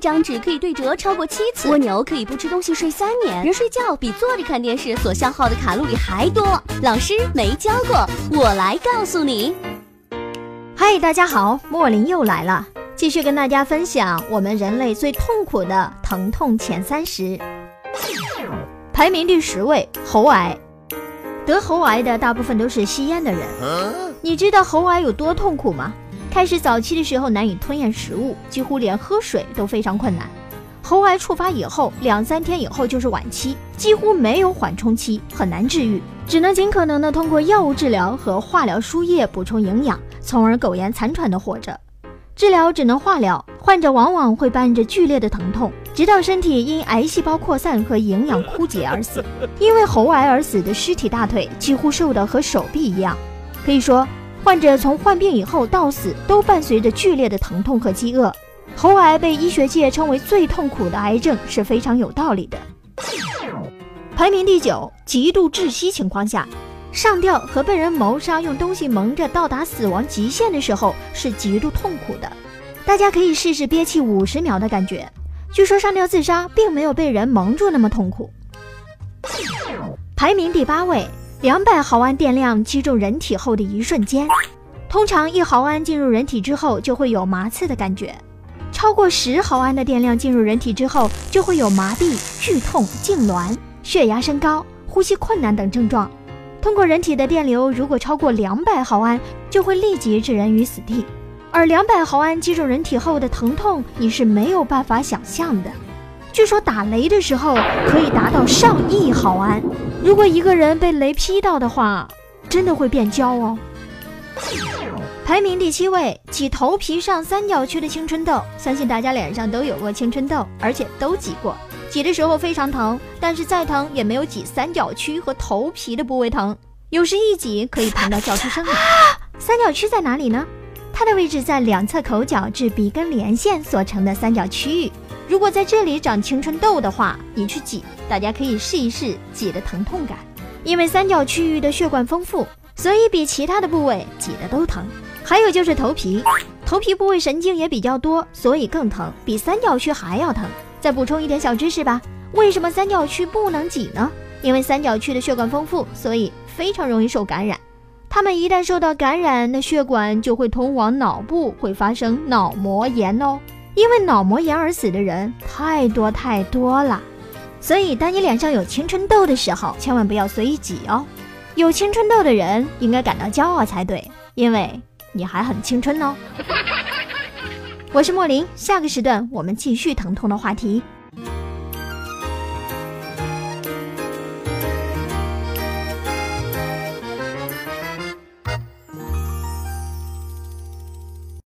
张纸可以对折超过七次，蜗牛可以不吃东西睡三年，人睡觉比坐着看电视所消耗的卡路里还多。老师没教过，我来告诉你。嗨，大家好，莫林又来了，继续跟大家分享我们人类最痛苦的疼痛前三十。排名第十位，喉癌。得喉癌的大部分都是吸烟的人。你知道喉癌有多痛苦吗？开始早期的时候难以吞咽食物，几乎连喝水都非常困难。喉癌触发以后，两三天以后就是晚期，几乎没有缓冲期，很难治愈，只能尽可能的通过药物治疗和化疗输液补充营养，从而苟延残喘的活着。治疗只能化疗，患者往往会伴着剧烈的疼痛，直到身体因癌细胞扩散和营养枯竭而死。因为喉癌而死的尸体大腿几乎瘦得和手臂一样，可以说。患者从患病以后到死都伴随着剧烈的疼痛和饥饿。喉癌被医学界称为最痛苦的癌症是非常有道理的。排名第九，极度窒息情况下，上吊和被人谋杀用东西蒙着到达死亡极限的时候是极度痛苦的。大家可以试试憋气五十秒的感觉。据说上吊自杀并没有被人蒙住那么痛苦。排名第八位。两百毫安电量击中人体后的一瞬间，通常一毫安进入人体之后就会有麻刺的感觉，超过十毫安的电量进入人体之后就会有麻痹、剧痛、痉挛、血压升高、呼吸困难等症状。通过人体的电流如果超过两百毫安，就会立即置人于死地。而两百毫安击中人体后的疼痛，你是没有办法想象的。据说打雷的时候可以达到上亿毫安。如果一个人被雷劈到的话，真的会变焦哦。排名第七位，挤头皮上三角区的青春痘，相信大家脸上都有过青春痘，而且都挤过。挤的时候非常疼，但是再疼也没有挤三角区和头皮的部位疼。有时一挤可以疼到叫出声来。三角区在哪里呢？它的位置在两侧口角至鼻根连线所成的三角区域。如果在这里长青春痘的话，你去挤，大家可以试一试挤的疼痛感。因为三角区域的血管丰富，所以比其他的部位挤的都疼。还有就是头皮，头皮部位神经也比较多，所以更疼，比三角区还要疼。再补充一点小知识吧，为什么三角区不能挤呢？因为三角区的血管丰富，所以非常容易受感染。它们一旦受到感染，那血管就会通往脑部，会发生脑膜炎哦。因为脑膜炎而死的人太多太多了，所以当你脸上有青春痘的时候，千万不要随意挤哦。有青春痘的人应该感到骄傲才对，因为你还很青春哦。我是莫林，下个时段我们继续疼痛的话题。